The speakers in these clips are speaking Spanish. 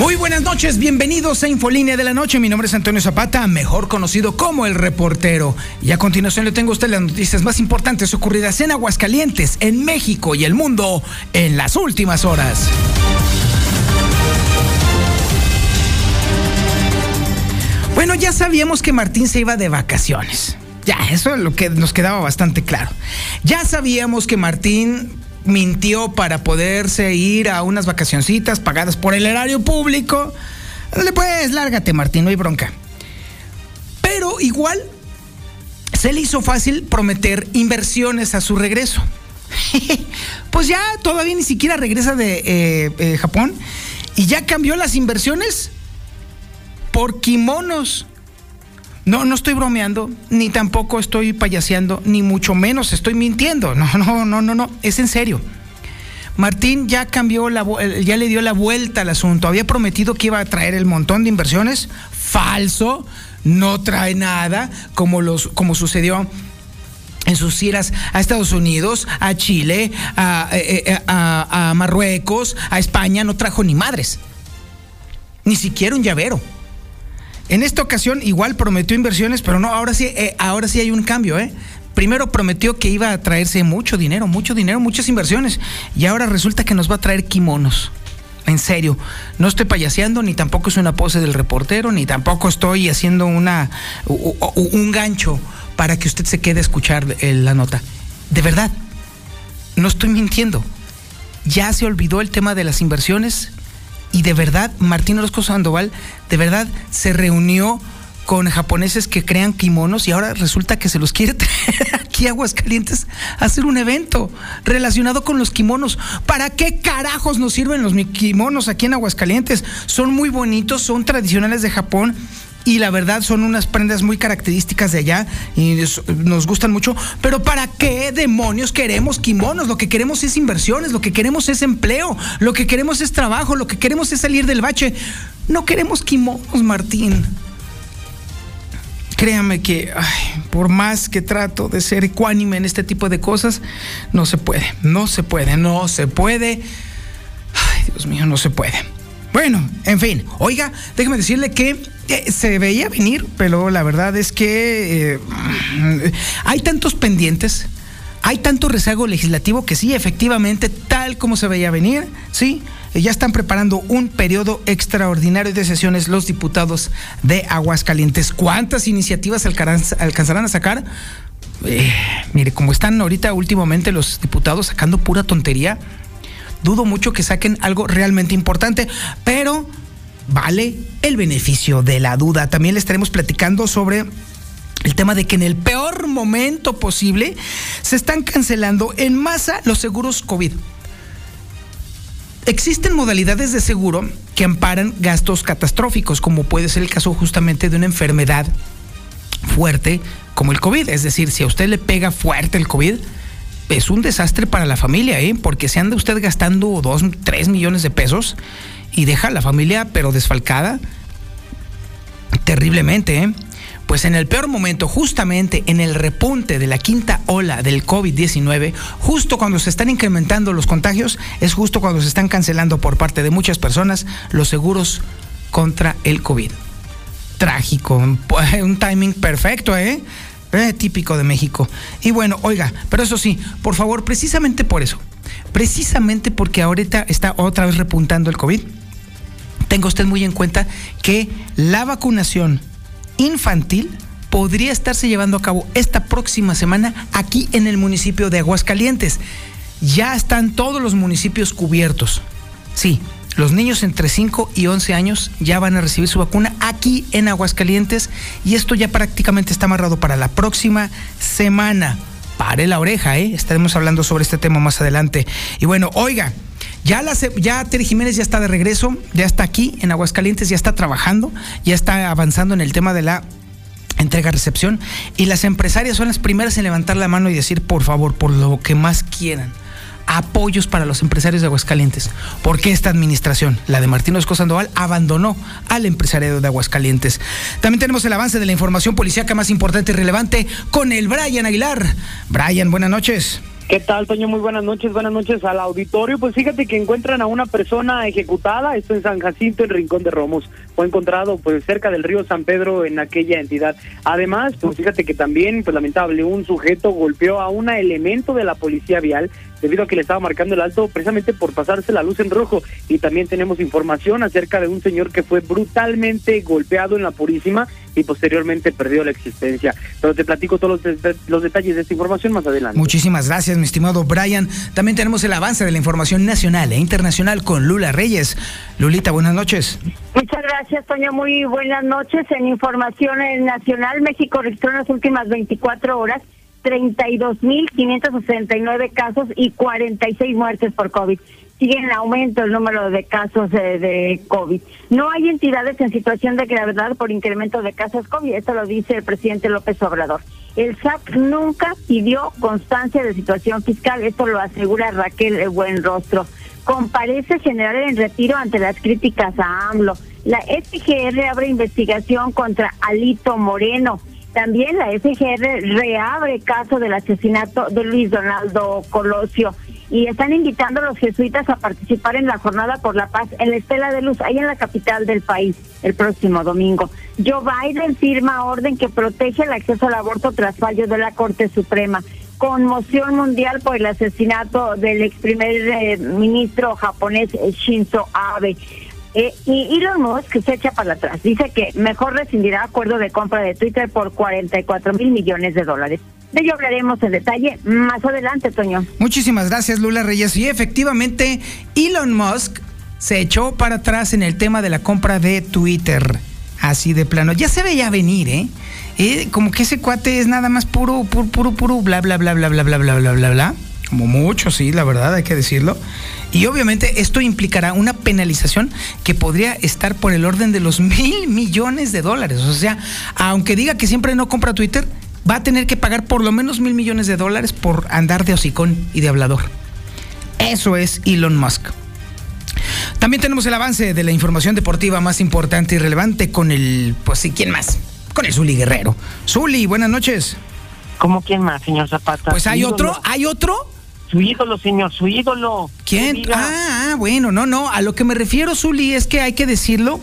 Muy buenas noches, bienvenidos a Infolínea de la Noche. Mi nombre es Antonio Zapata, mejor conocido como el reportero. Y a continuación le tengo a usted las noticias más importantes ocurridas en Aguascalientes, en México y el mundo en las últimas horas. Bueno, ya sabíamos que Martín se iba de vacaciones. Ya, eso es lo que nos quedaba bastante claro. Ya sabíamos que Martín mintió para poderse ir a unas vacacioncitas pagadas por el erario público. Dale pues, lárgate Martín, no hay bronca. Pero igual se le hizo fácil prometer inversiones a su regreso. pues ya todavía ni siquiera regresa de eh, eh, Japón y ya cambió las inversiones por kimonos. No, no estoy bromeando, ni tampoco estoy payaseando, ni mucho menos estoy mintiendo. No, no, no, no, no, es en serio. Martín ya cambió la ya le dio la vuelta al asunto. Había prometido que iba a traer el montón de inversiones. Falso, no trae nada, como los, como sucedió en sus giras a Estados Unidos, a Chile, a, eh, eh, a Marruecos, a España, no trajo ni madres. Ni siquiera un llavero. En esta ocasión igual prometió inversiones, pero no, ahora sí, eh, ahora sí hay un cambio, ¿eh? Primero prometió que iba a traerse mucho dinero, mucho dinero, muchas inversiones, y ahora resulta que nos va a traer kimonos. En serio, no estoy payaseando, ni tampoco es una pose del reportero, ni tampoco estoy haciendo una, un gancho para que usted se quede a escuchar eh, la nota. De verdad, no estoy mintiendo. Ya se olvidó el tema de las inversiones, y de verdad Martín Orozco Sandoval de verdad se reunió con japoneses que crean kimonos y ahora resulta que se los quiere traer aquí a Aguascalientes a hacer un evento relacionado con los kimonos. ¿Para qué carajos nos sirven los kimonos aquí en Aguascalientes? Son muy bonitos, son tradicionales de Japón y la verdad son unas prendas muy características de allá y nos gustan mucho. Pero ¿para qué demonios queremos kimonos? Lo que queremos es inversiones, lo que queremos es empleo, lo que queremos es trabajo, lo que queremos es salir del bache. No queremos kimonos, Martín. Créame que por más que trato de ser ecuánime en este tipo de cosas, no se puede, no se puede, no se puede. Ay, Dios mío, no se puede. Bueno, en fin, oiga, déjeme decirle que eh, se veía venir, pero la verdad es que eh, hay tantos pendientes, hay tanto rezago legislativo que sí, efectivamente, tal como se veía venir, sí, ya están preparando un periodo extraordinario de sesiones los diputados de Aguascalientes. ¿Cuántas iniciativas alcanzarán a sacar? Eh, mire, como están ahorita últimamente los diputados sacando pura tontería, dudo mucho que saquen algo realmente importante, pero vale el beneficio de la duda. También le estaremos platicando sobre el tema de que en el peor momento posible se están cancelando en masa los seguros COVID. Existen modalidades de seguro que amparan gastos catastróficos, como puede ser el caso justamente de una enfermedad fuerte como el COVID. Es decir, si a usted le pega fuerte el COVID, es un desastre para la familia, ¿eh? porque se anda usted gastando dos, tres millones de pesos y deja a la familia pero desfalcada terriblemente. ¿eh? Pues en el peor momento, justamente en el repunte de la quinta ola del COVID-19, justo cuando se están incrementando los contagios, es justo cuando se están cancelando por parte de muchas personas los seguros contra el COVID. Trágico, un timing perfecto, ¿eh? Eh, típico de México. Y bueno, oiga, pero eso sí, por favor, precisamente por eso, precisamente porque ahorita está otra vez repuntando el COVID, tenga usted muy en cuenta que la vacunación infantil podría estarse llevando a cabo esta próxima semana aquí en el municipio de Aguascalientes. Ya están todos los municipios cubiertos. Sí, los niños entre 5 y 11 años ya van a recibir su vacuna aquí en Aguascalientes y esto ya prácticamente está amarrado para la próxima semana. Pare la oreja, ¿eh? Estaremos hablando sobre este tema más adelante. Y bueno, oiga, Ya, la, ya Jiménez ya está de regreso, ya está aquí en Aguascalientes, ya está trabajando, ya está avanzando en el tema de la entrega-recepción y las empresarias son las primeras en levantar la mano y decir, por favor, por lo que más quieran, apoyos para los empresarios de Aguascalientes. Porque esta administración, la de Martín Osco Sandoval, abandonó al empresariado de Aguascalientes. También tenemos el avance de la información policíaca más importante y relevante con el Brian Aguilar. Brian, buenas noches. ¿Qué tal, Toño? Muy buenas noches, buenas noches al auditorio. Pues fíjate que encuentran a una persona ejecutada, esto en San Jacinto, en Rincón de Romos. Fue encontrado pues cerca del río San Pedro en aquella entidad. Además, pues fíjate que también, pues lamentable, un sujeto golpeó a un elemento de la policía vial debido a que le estaba marcando el alto precisamente por pasarse la luz en rojo. Y también tenemos información acerca de un señor que fue brutalmente golpeado en la Purísima y posteriormente perdió la existencia. Pero te platico todos los, detalles de esta información más adelante. Muchísimas gracias, mi estimado Brian. También tenemos el avance de la información nacional e internacional con Lula Reyes. Lulita, buenas noches. Muchas gracias, Toño. Muy buenas noches. En información nacional, México registró en las últimas 24 horas 32.569 casos y 46 muertes por COVID. Sigue en aumento el número de casos de, COVID. No hay entidades en situación de gravedad por incremento de casos COVID. Esto lo dice el presidente López Obrador. El SAC nunca pidió constancia de situación fiscal. Esto lo asegura Raquel Buenrostro. Comparece general en retiro ante las críticas a AMLO. La FGR abre investigación contra Alito Moreno. También la FGR reabre caso del asesinato de Luis Donaldo Colosio y están invitando a los jesuitas a participar en la Jornada por la Paz en la Estela de Luz, ahí en la capital del país, el próximo domingo. Joe Biden firma orden que protege el acceso al aborto tras fallo de la Corte Suprema. Conmoción mundial por el asesinato del ex primer eh, ministro japonés Shinzo Abe. Eh, y Elon Musk se echa para atrás. Dice que mejor rescindirá acuerdo de compra de Twitter por 44 mil millones de dólares. De ello hablaremos en detalle más adelante, Toño. Muchísimas gracias, Lula Reyes. Y efectivamente, Elon Musk se echó para atrás en el tema de la compra de Twitter. Así de plano. Ya se veía venir, ¿eh? eh como que ese cuate es nada más puro, puro, puro, puro, bla, bla, bla, bla, bla, bla, bla, bla, bla, bla. Como mucho, sí, la verdad, hay que decirlo. Y obviamente esto implicará una penalización que podría estar por el orden de los mil millones de dólares. O sea, aunque diga que siempre no compra Twitter, va a tener que pagar por lo menos mil millones de dólares por andar de hocicón y de hablador. Eso es Elon Musk. También tenemos el avance de la información deportiva más importante y relevante con el, pues sí, ¿quién más? Con el Zuli Guerrero. Zuli, buenas noches. ¿Cómo quién más, señor Zapata? Pues hay otro, hay otro su ídolo, señor, su ídolo. ¿Quién? Ah, ah, bueno, no, no. A lo que me refiero, Zuli, es que hay que decirlo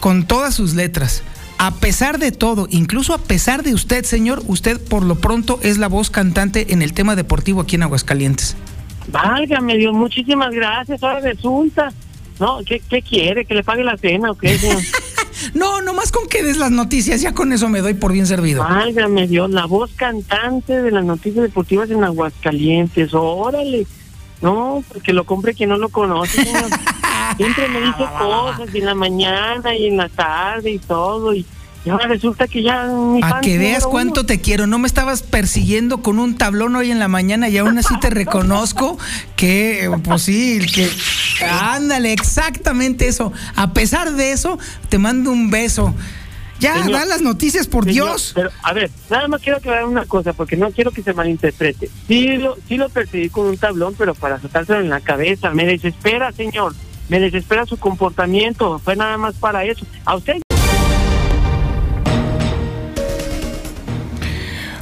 con todas sus letras. A pesar de todo, incluso a pesar de usted, señor, usted por lo pronto es la voz cantante en el tema deportivo aquí en Aguascalientes. Válgame Dios, muchísimas gracias. Ahora resulta. ¿No? ¿Qué, qué quiere? ¿Que le pague la cena o qué, señor? No, nomás con que des las noticias, ya con eso me doy por bien servido. Válgame Dios, la voz cantante de las noticias deportivas en Aguascalientes, órale. No, porque lo compre quien no lo conoce. Siempre me dice cosas en la mañana y en la tarde y todo. Y y ahora resulta que ya A que veas cuánto te quiero. No me estabas persiguiendo con un tablón hoy en la mañana y aún así te reconozco que, pues sí, que. Ándale, exactamente eso. A pesar de eso, te mando un beso. Ya, dan las noticias, por Dios. Pero, a ver, nada más quiero aclarar una cosa, porque no quiero que se malinterprete. Sí lo, sí lo perseguí con un tablón, pero para azotárselo en la cabeza. Me desespera, señor. Me desespera su comportamiento. Fue nada más para eso. A usted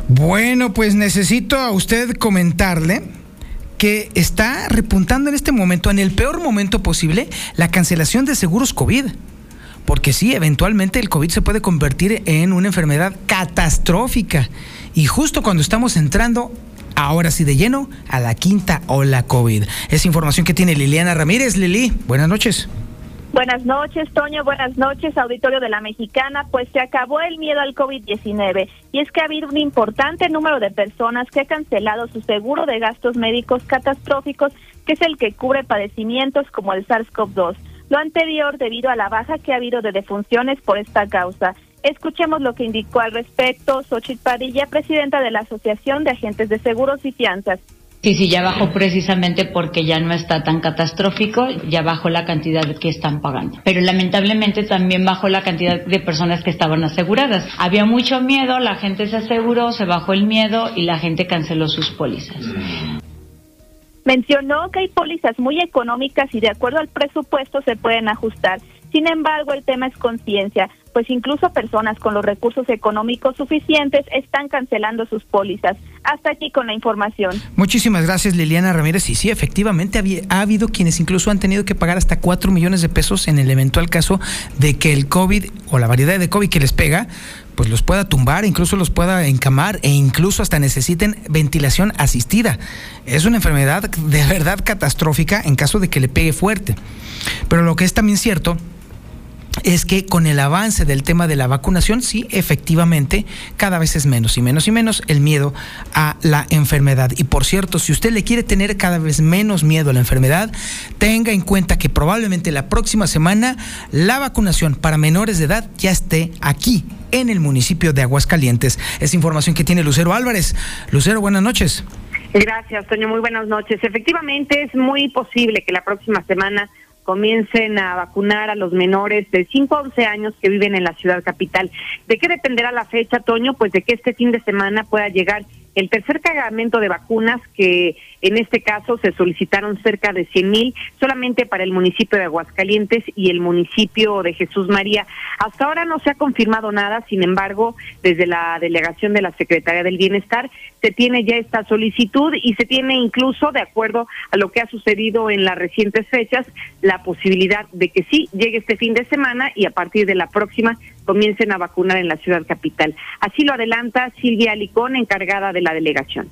Bueno, pues necesito a usted comentarle que está repuntando en este momento, en el peor momento posible, la cancelación de seguros COVID. Porque sí, eventualmente el COVID se puede convertir en una enfermedad catastrófica. Y justo cuando estamos entrando, ahora sí de lleno, a la quinta ola COVID. Es información que tiene Liliana Ramírez. Lili, buenas noches. Buenas noches, Toño. Buenas noches, auditorio de la Mexicana. Pues se acabó el miedo al COVID-19 y es que ha habido un importante número de personas que ha cancelado su seguro de gastos médicos catastróficos, que es el que cubre padecimientos como el SARS-CoV-2. Lo anterior debido a la baja que ha habido de defunciones por esta causa. Escuchemos lo que indicó al respecto Xochitl Padilla, presidenta de la Asociación de Agentes de Seguros y Fianzas. Sí, sí, ya bajó precisamente porque ya no está tan catastrófico, ya bajó la cantidad que están pagando. Pero lamentablemente también bajó la cantidad de personas que estaban aseguradas. Había mucho miedo, la gente se aseguró, se bajó el miedo y la gente canceló sus pólizas. Mencionó que hay pólizas muy económicas y de acuerdo al presupuesto se pueden ajustar. Sin embargo, el tema es conciencia, pues incluso personas con los recursos económicos suficientes están cancelando sus pólizas. Hasta aquí con la información. Muchísimas gracias Liliana Ramírez. Y sí, efectivamente ha habido quienes incluso han tenido que pagar hasta 4 millones de pesos en el eventual caso de que el COVID o la variedad de COVID que les pega pues los pueda tumbar, incluso los pueda encamar e incluso hasta necesiten ventilación asistida. Es una enfermedad de verdad catastrófica en caso de que le pegue fuerte. Pero lo que es también cierto es que con el avance del tema de la vacunación, sí, efectivamente, cada vez es menos y menos y menos el miedo a la enfermedad. Y por cierto, si usted le quiere tener cada vez menos miedo a la enfermedad, tenga en cuenta que probablemente la próxima semana la vacunación para menores de edad ya esté aquí, en el municipio de Aguascalientes. Es información que tiene Lucero Álvarez. Lucero, buenas noches. Gracias, Toño. Muy buenas noches. Efectivamente, es muy posible que la próxima semana comiencen a vacunar a los menores de 5 a 11 años que viven en la ciudad capital. ¿De qué dependerá la fecha, Toño? Pues de que este fin de semana pueda llegar el tercer cargamento de vacunas que en este caso se solicitaron cerca de 100 mil solamente para el municipio de Aguascalientes y el municipio de Jesús María. Hasta ahora no se ha confirmado nada, sin embargo, desde la delegación de la Secretaría del Bienestar se tiene ya esta solicitud y se tiene incluso, de acuerdo a lo que ha sucedido en las recientes fechas, la posibilidad de que sí llegue este fin de semana y a partir de la próxima comiencen a vacunar en la ciudad capital. Así lo adelanta Silvia Alicón, encargada de la delegación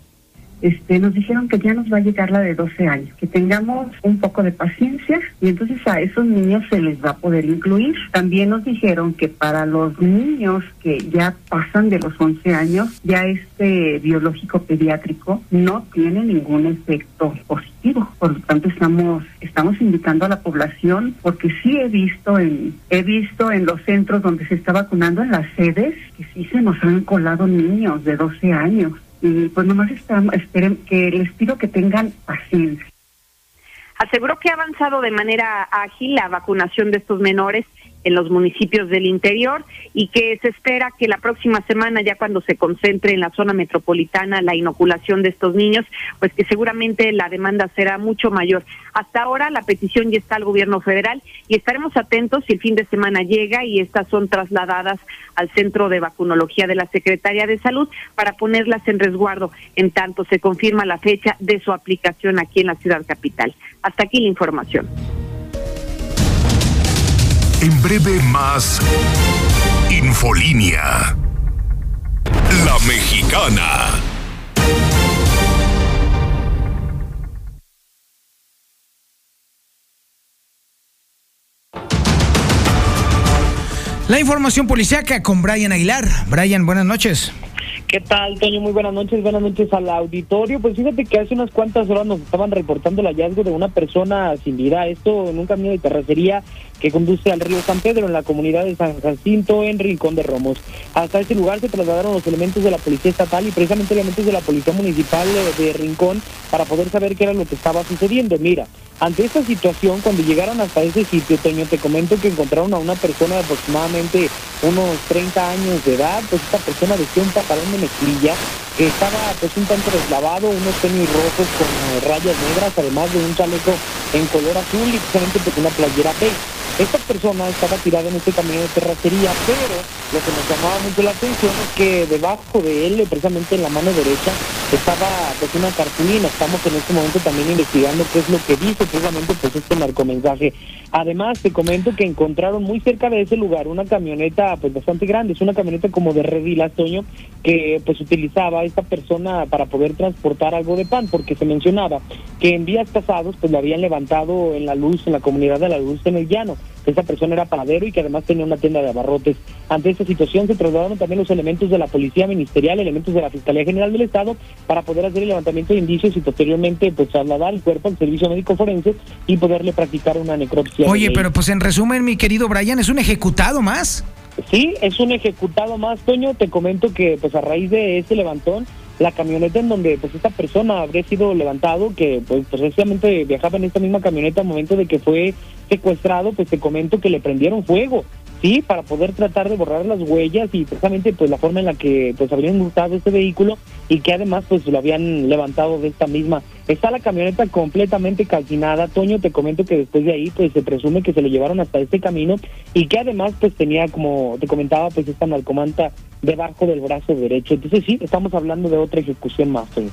este, nos dijeron que ya nos va a llegar la de 12 años, que tengamos un poco de paciencia y entonces a esos niños se les va a poder incluir. También nos dijeron que para los niños que ya pasan de los 11 años, ya este biológico pediátrico no tiene ningún efecto positivo. Por lo tanto, estamos estamos invitando a la población porque sí he visto en he visto en los centros donde se está vacunando en las sedes que sí se nos han colado niños de 12 años y pues nomás estamos, esperen, que les pido que tengan paciencia. Aseguró que ha avanzado de manera ágil la vacunación de estos menores en los municipios del interior y que se espera que la próxima semana, ya cuando se concentre en la zona metropolitana la inoculación de estos niños, pues que seguramente la demanda será mucho mayor. Hasta ahora la petición ya está al gobierno federal y estaremos atentos si el fin de semana llega y estas son trasladadas al centro de vacunología de la Secretaría de Salud para ponerlas en resguardo en tanto se confirma la fecha de su aplicación aquí en la ciudad capital. Hasta aquí la información. En breve más Infolínea. La mexicana. La información policíaca con Brian Aguilar. Brian, buenas noches. ¿Qué tal, Toño? Muy buenas noches, buenas noches al auditorio. Pues fíjate que hace unas cuantas horas nos estaban reportando el hallazgo de una persona sin vida. Esto en un camino de terracería que conduce al río San Pedro en la comunidad de San Jacinto en Rincón de Romos. Hasta este lugar se trasladaron los elementos de la policía estatal y precisamente elementos de la policía municipal de Rincón para poder saber qué era lo que estaba sucediendo. Mira, ante esta situación, cuando llegaron hasta ese sitio, Toño, te comento que encontraron a una persona de aproximadamente unos 30 años de edad, pues esta persona vestía un pantalón de mezclilla que estaba pues un tanto deslavado, unos tenis rojos con rayas negras, además de un chaleco en color azul y precisamente pues una playera beige. Esta persona estaba tirada en este camino de terracería, pero lo que nos llamaba mucho la atención es que debajo de él, precisamente en la mano derecha, estaba pues una cartulina. Estamos en este momento también investigando qué es lo que dice precisamente pues este narcomensaje. Además, te comento que encontraron muy cerca de ese lugar una camioneta pues bastante grande, es una camioneta como de Redilas, Toño, que pues utilizaba esta persona para poder transportar algo de pan, porque se mencionaba que en días pasados pues lo habían levantado en la luz, en la comunidad de la luz en el llano esa persona era panadero y que además tenía una tienda de abarrotes. Ante esta situación se trasladaron también los elementos de la Policía Ministerial, elementos de la Fiscalía General del Estado, para poder hacer el levantamiento de indicios y posteriormente pues trasladar el cuerpo al servicio médico forense y poderle practicar una necropsia. Oye, pero pues en resumen, mi querido Brian, ¿es un ejecutado más? Sí, es un ejecutado más, Toño. Te comento que pues a raíz de ese levantón la camioneta en donde pues esta persona habría sido levantado, que pues precisamente viajaba en esta misma camioneta al momento de que fue secuestrado, pues te comento que le prendieron fuego sí, para poder tratar de borrar las huellas y precisamente pues la forma en la que pues habrían gustado este vehículo y que además pues lo habían levantado de esta misma. Está la camioneta completamente calcinada. Toño, te comento que después de ahí pues se presume que se lo llevaron hasta este camino y que además pues tenía como te comentaba pues esta narcomanta debajo del brazo derecho. Entonces sí, estamos hablando de otra ejecución más, Toño.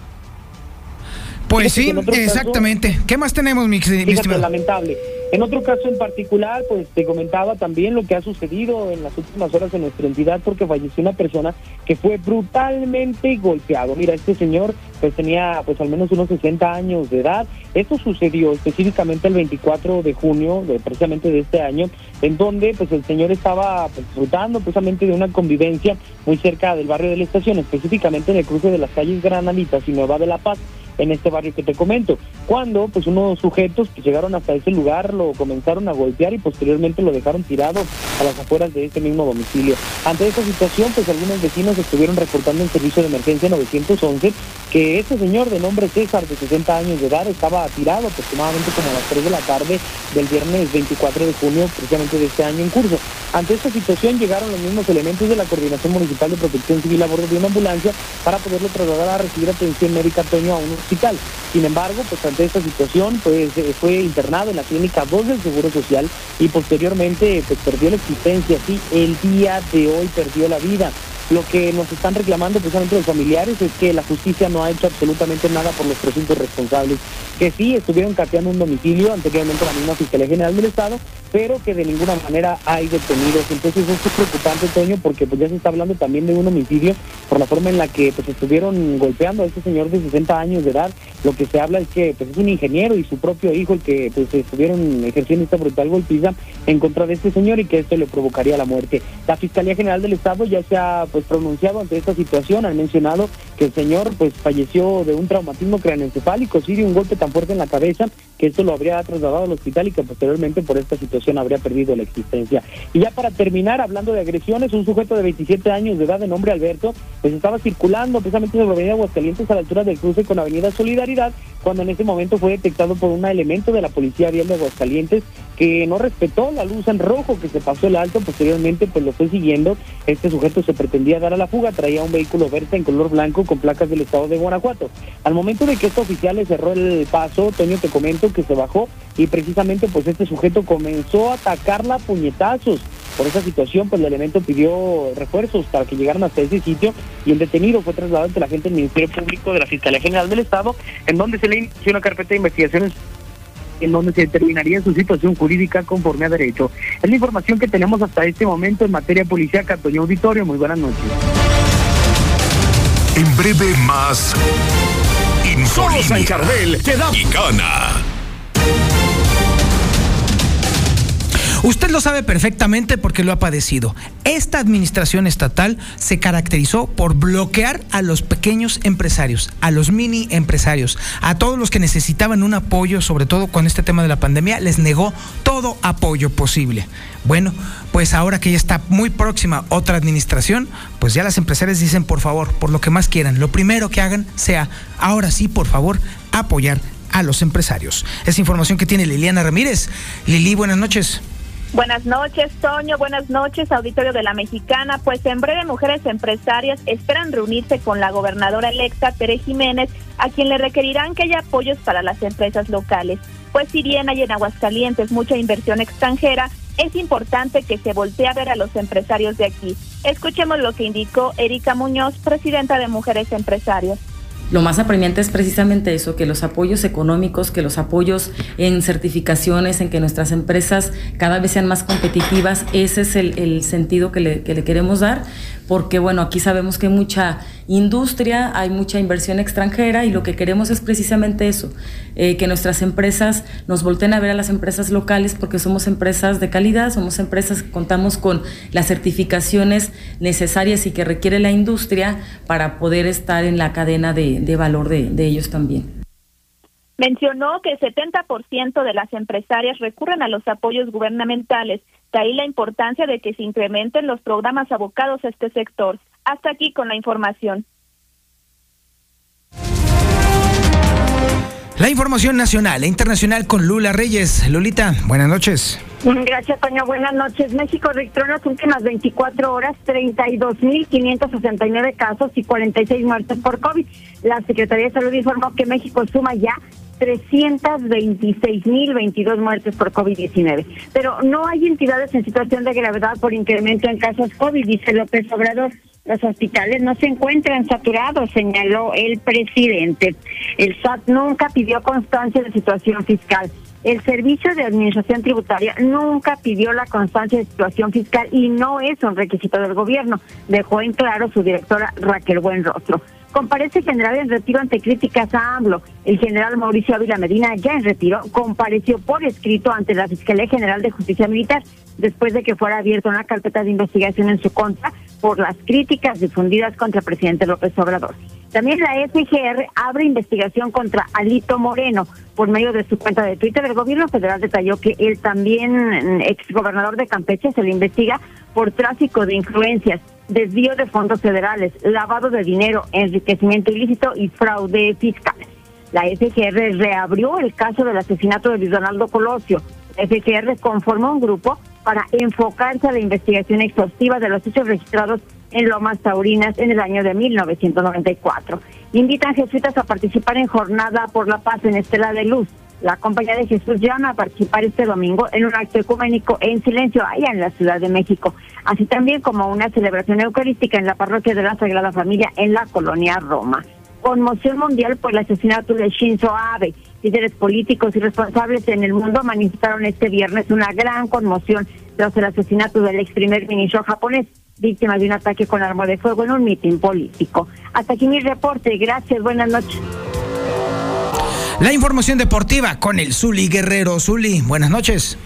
Pues sí, exactamente. ¿Qué más tenemos, mi, mi Lamentable. En otro caso en particular, pues te comentaba también lo que ha sucedido en las últimas horas en nuestra entidad porque falleció una persona que fue brutalmente golpeado. Mira, este señor pues tenía pues al menos unos 60 años de edad. Esto sucedió específicamente el 24 de junio, de, precisamente de este año, en donde pues el señor estaba pues, disfrutando precisamente de una convivencia muy cerca del barrio de la estación, específicamente en el cruce de las calles Granaditas y Nueva de la Paz en este barrio que te comento. Cuando pues unos sujetos que llegaron hasta ese lugar lo comenzaron a golpear y posteriormente lo dejaron tirado a las afueras de ese mismo domicilio. Ante esta situación, pues algunos vecinos estuvieron reportando en servicio de emergencia 911 que ese señor de nombre César, de 60 años de edad, estaba tirado aproximadamente como a las 3 de la tarde del viernes 24 de junio, precisamente de este año en curso. Ante esta situación llegaron los mismos elementos de la Coordinación Municipal de Protección Civil a bordo de una ambulancia para poderlo trasladar a recibir atención médica Toño a un hospital. Sin embargo, pues ante esta situación, pues eh, fue internado en la clínica 2 del Seguro Social y posteriormente pues perdió la existencia, sí, el día de hoy perdió la vida. Lo que nos están reclamando precisamente los familiares es que la justicia no ha hecho absolutamente nada por los presuntos responsables, que sí estuvieron cateando un domicilio anteriormente la misma Fiscalía General del Estado, pero que de ninguna manera hay detenidos. Entonces esto es preocupante, Toño, porque pues ya se está hablando también de un homicidio por la forma en la que pues estuvieron golpeando a este señor de 60 años de edad. Lo que se habla es que pues es un ingeniero y su propio hijo el que pues estuvieron ejerciendo esta brutal golpiza en contra de este señor y que esto le provocaría la muerte. La Fiscalía General del Estado ya se ha pues pronunciado ante esta situación, han mencionado que el señor pues falleció de un traumatismo craneoencefálico, sí, de un golpe tan fuerte en la cabeza que esto lo habría trasladado al hospital y que posteriormente por esta situación habría perdido la existencia. Y ya para terminar, hablando de agresiones, un sujeto de 27 años de edad de nombre Alberto, pues estaba circulando precisamente sobre Avenida Aguascalientes a la altura del cruce con Avenida Solidaridad, cuando en ese momento fue detectado por un elemento de la Policía Vial de Aguascalientes que no respetó la luz en rojo que se pasó el alto, posteriormente pues lo fue siguiendo, este sujeto se pretendía dar a la fuga, traía un vehículo verde en color blanco con placas del estado de Guanajuato. Al momento de que este oficial le cerró el paso, Toño te comento que se bajó y precisamente pues este sujeto comenzó a atacarla a puñetazos. Por esa situación, pues el elemento pidió refuerzos para que llegaran hasta ese sitio y el detenido fue trasladado ante la gente del Ministerio Público de la Fiscalía General del Estado, en donde se le inició una carpeta de investigaciones en donde se determinaría su situación jurídica conforme a derecho. Es la información que tenemos hasta este momento en materia policial, Antonio Auditorio. Muy buenas noches. En breve más. Solo San Charbel te da y gana. Usted lo sabe perfectamente porque lo ha padecido. Esta administración estatal se caracterizó por bloquear a los pequeños empresarios, a los mini empresarios, a todos los que necesitaban un apoyo, sobre todo con este tema de la pandemia, les negó todo apoyo posible. Bueno, pues ahora que ya está muy próxima otra administración, pues ya las empresarias dicen, por favor, por lo que más quieran, lo primero que hagan sea, ahora sí, por favor, apoyar a los empresarios. Es información que tiene Liliana Ramírez. Lili, buenas noches. Buenas noches, Toño. Buenas noches, auditorio de la Mexicana. Pues en breve, mujeres empresarias esperan reunirse con la gobernadora electa, Tere Jiménez, a quien le requerirán que haya apoyos para las empresas locales. Pues si bien hay en Aguascalientes mucha inversión extranjera, es importante que se voltee a ver a los empresarios de aquí. Escuchemos lo que indicó Erika Muñoz, presidenta de Mujeres Empresarias. Lo más apremiante es precisamente eso, que los apoyos económicos, que los apoyos en certificaciones, en que nuestras empresas cada vez sean más competitivas, ese es el, sentido que le, que le queremos dar, porque bueno, aquí sabemos que hay mucha industria, hay mucha inversión extranjera y lo que queremos es precisamente eso, eh, que nuestras empresas nos volteen a ver a las empresas locales porque somos empresas de calidad, somos empresas que contamos con las certificaciones necesarias y que requiere la industria para poder estar en la cadena de, valor de ellos también. Mencionó que el 70% de las empresarias recurren a los apoyos gubernamentales de ahí la importancia de que se incrementen los programas abocados a este sector. Hasta aquí con la información. La información nacional e internacional con Lula Reyes. Lulita, buenas noches. Gracias, Toño. Buenas noches. México registró en las últimas 24 horas 32.569 casos y 46 muertes por COVID. La Secretaría de Salud informó que México suma ya 326.022 muertes por COVID-19. Pero no hay entidades en situación de gravedad por incremento en casos COVID, dice López Obrador. Los hospitales no se encuentran saturados, señaló el presidente. El SAT nunca pidió constancia de situación fiscal. El Servicio de Administración Tributaria nunca pidió la constancia de situación fiscal y no es un requisito del gobierno, dejó en claro su directora Raquel Buenrostro. Comparece general en retiro ante críticas a AMLO. El general Mauricio Ávila Medina, ya en retiro, compareció por escrito ante la Fiscalía General de Justicia Militar después de que fuera abierta una carpeta de investigación en su contra por las críticas difundidas contra el presidente López Obrador. También la FGR abre investigación contra Alito Moreno. Por medio de su cuenta de Twitter, el gobierno federal detalló que el también exgobernador de Campeche se le investiga por tráfico de influencias, desvío de fondos federales, lavado de dinero, enriquecimiento ilícito y fraude fiscal. La FGR reabrió el caso del asesinato de Luis Donaldo Colosio. La FGR conformó un grupo para enfocarse a la investigación exhaustiva de los hechos registrados en Lomas Taurinas en el año de 1994. Invitan jesuitas a participar en Jornada por la Paz en Estela de Luz. La Compañía de Jesús llama a participar este domingo en un acto ecuménico en silencio allá en la Ciudad de México, así también como una celebración eucarística en la parroquia de la Sagrada Familia en la colonia Roma. Conmoción mundial por el asesinato de Shinzo Abe, Líderes políticos y responsables en el mundo manifestaron este viernes una gran conmoción tras el asesinato del ex primer ministro japonés, víctima de un ataque con arma de fuego en un mitin político. Hasta aquí mi reporte. Gracias. Buenas noches. La información deportiva con el Zuli Guerrero. Zuli, buenas noches.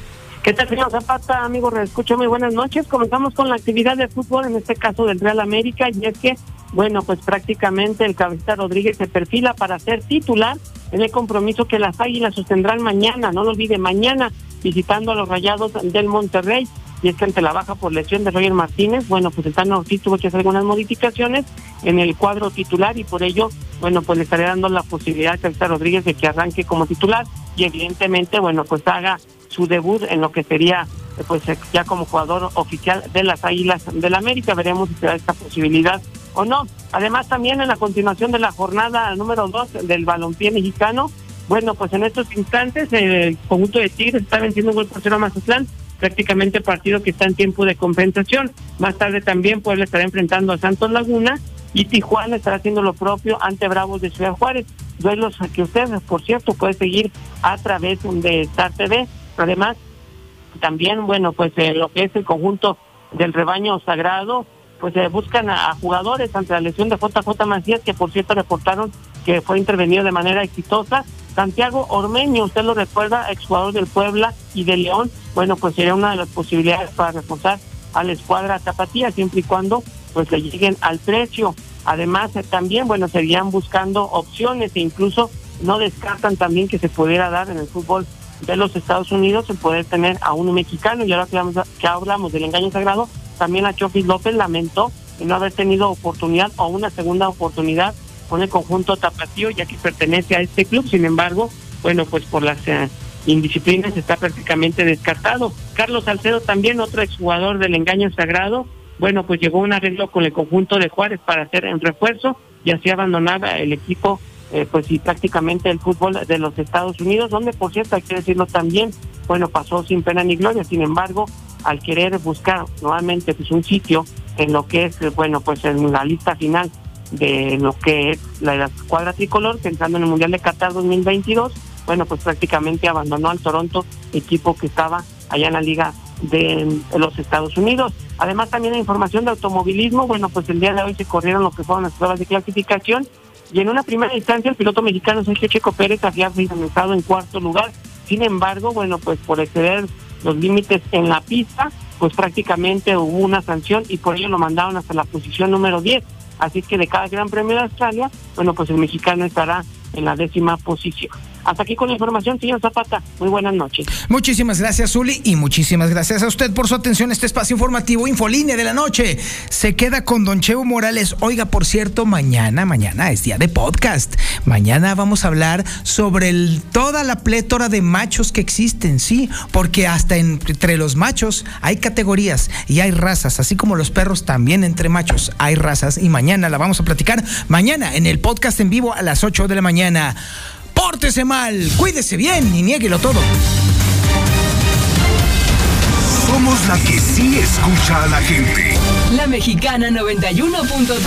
¿Qué tal, señor Zapata? Amigo, escucho muy buenas noches. Comenzamos con la actividad de fútbol, en este caso del Real América, y es que, bueno, pues prácticamente el cabecita Rodríguez se perfila para ser titular en el compromiso que las Águilas sostendrán mañana, no lo olvide, mañana visitando a los Rayados del Monterrey. Y es que ante la baja por lesión de Roger Martínez, bueno, pues el Tano tuvo que hacer algunas modificaciones en el cuadro titular y por ello, bueno, pues le estaré dando la posibilidad a Cabeza Rodríguez de que arranque como titular y evidentemente, bueno, pues haga su debut en lo que sería pues ya como jugador oficial de las Águilas del América. Veremos si se da esta posibilidad o no. Además, también en la continuación de la jornada número dos del balompié mexicano, bueno, pues en estos instantes el conjunto de Tigres está venciendo un gol por cero a Mazatlán, prácticamente partido que está en tiempo de compensación. Más tarde también Puebla estará enfrentando a Santos Laguna y Tijuana estará haciendo lo propio ante Bravos de Ciudad Juárez. Duelos que usted, por cierto, puede seguir a través de Star TV. Además, también, bueno, pues eh, lo que es el conjunto del rebaño sagrado, pues se buscan a, jugadores ante la lesión de JJ Macías, que por cierto reportaron que fue intervenido de manera exitosa. Santiago Ormeño, usted lo recuerda, exjugador del Puebla y de León, bueno, pues sería una de las posibilidades para reforzar a la escuadra tapatía, siempre y cuando pues le lleguen al precio. Además, eh, también, bueno, seguían buscando opciones e incluso no descartan también que se pudiera dar en el fútbol de los Estados Unidos el poder tener a un mexicano. Y ahora que hablamos, que hablamos del engaño sagrado, también a Chofis López lamentó no haber tenido oportunidad o una segunda oportunidad con el conjunto tapatío, ya que pertenece a este club. Sin embargo, bueno, pues por las eh, indisciplinas está prácticamente descartado. Carlos Salcedo también, otro exjugador del engaño sagrado, bueno, pues llegó un arreglo con el conjunto de Juárez para hacer el refuerzo y así abandonar el equipo, eh, pues y prácticamente el fútbol de los Estados Unidos, donde por cierto hay que decirlo también, bueno, pasó sin pena ni gloria, sin embargo, al querer buscar nuevamente pues un sitio en lo que es, bueno, pues en la lista final de lo que es la, escuadra tricolor, pensando en el Mundial de Qatar 2022, bueno, pues prácticamente abandonó al Toronto, equipo que estaba allá en la Liga de los Estados Unidos. Además, también la información de automovilismo, bueno, pues el día de hoy se corrieron lo que fueron las pruebas de clasificación y en una primera instancia el piloto mexicano Sergio Checo Pérez había finalizado en cuarto lugar. Sin embargo, bueno, pues por exceder los límites en la pista, pues prácticamente hubo una sanción y por ello lo mandaron hasta la posición número 10. Así que de cada Gran Premio de Australia, bueno, pues el mexicano estará en la décima posición. Hasta aquí con la información, señor Zapata. Muy buenas noches. Muchísimas gracias, Zuli, y muchísimas gracias a usted por su atención a este espacio informativo Infolínea de la noche. Se queda con Don Cheo Morales. Oiga, por cierto, mañana, mañana es día de podcast. Mañana vamos a hablar sobre toda la plétora de machos que existen, sí, porque hasta entre los machos hay categorías y hay razas, así como los perros también entre machos hay razas y mañana la vamos a platicar mañana en el podcast en vivo a las 8 de la mañana. Pórtese mal, cuídese bien y niéguelo todo. Somos la que sí escucha a la gente. La mexicana 91.3